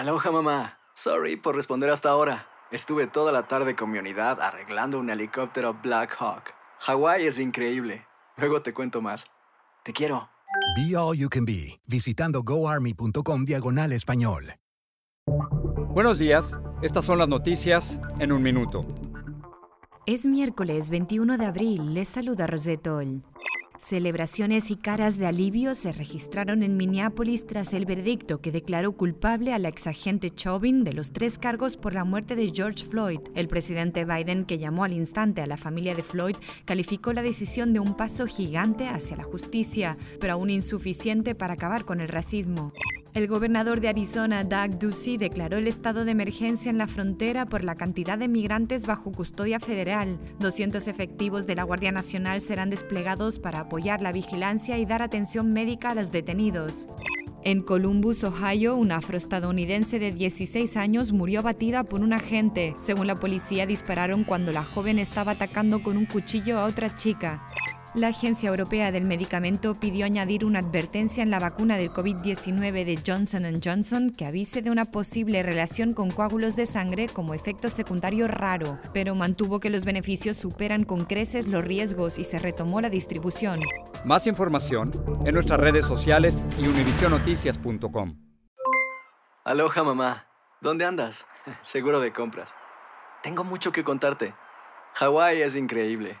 Aloha mamá. Sorry por responder hasta ahora. Estuve toda la tarde con mi unidad arreglando un helicóptero Black Hawk. Hawái es increíble. Luego te cuento más. Te quiero. Be All You Can Be, visitando goarmy.com diagonal español. Buenos días, estas son las noticias en un minuto. Es miércoles 21 de abril, les saluda Rosetol. Celebraciones y caras de alivio se registraron en Minneapolis tras el veredicto que declaró culpable a la exagente Chauvin de los tres cargos por la muerte de George Floyd. El presidente Biden, que llamó al instante a la familia de Floyd, calificó la decisión de un paso gigante hacia la justicia, pero aún insuficiente para acabar con el racismo. El gobernador de Arizona, Doug Ducey, declaró el estado de emergencia en la frontera por la cantidad de migrantes bajo custodia federal. 200 efectivos de la Guardia Nacional serán desplegados para apoyar la vigilancia y dar atención médica a los detenidos. En Columbus, Ohio, una afroestadounidense de 16 años murió abatida por un agente. Según la policía, dispararon cuando la joven estaba atacando con un cuchillo a otra chica. La Agencia Europea del Medicamento pidió añadir una advertencia en la vacuna del COVID-19 de Johnson Johnson que avise de una posible relación con coágulos de sangre como efecto secundario raro, pero mantuvo que los beneficios superan con creces los riesgos y se retomó la distribución. Más información en nuestras redes sociales y univisionoticias.com. Aloha mamá. ¿Dónde andas? Seguro de compras. Tengo mucho que contarte. Hawái es increíble.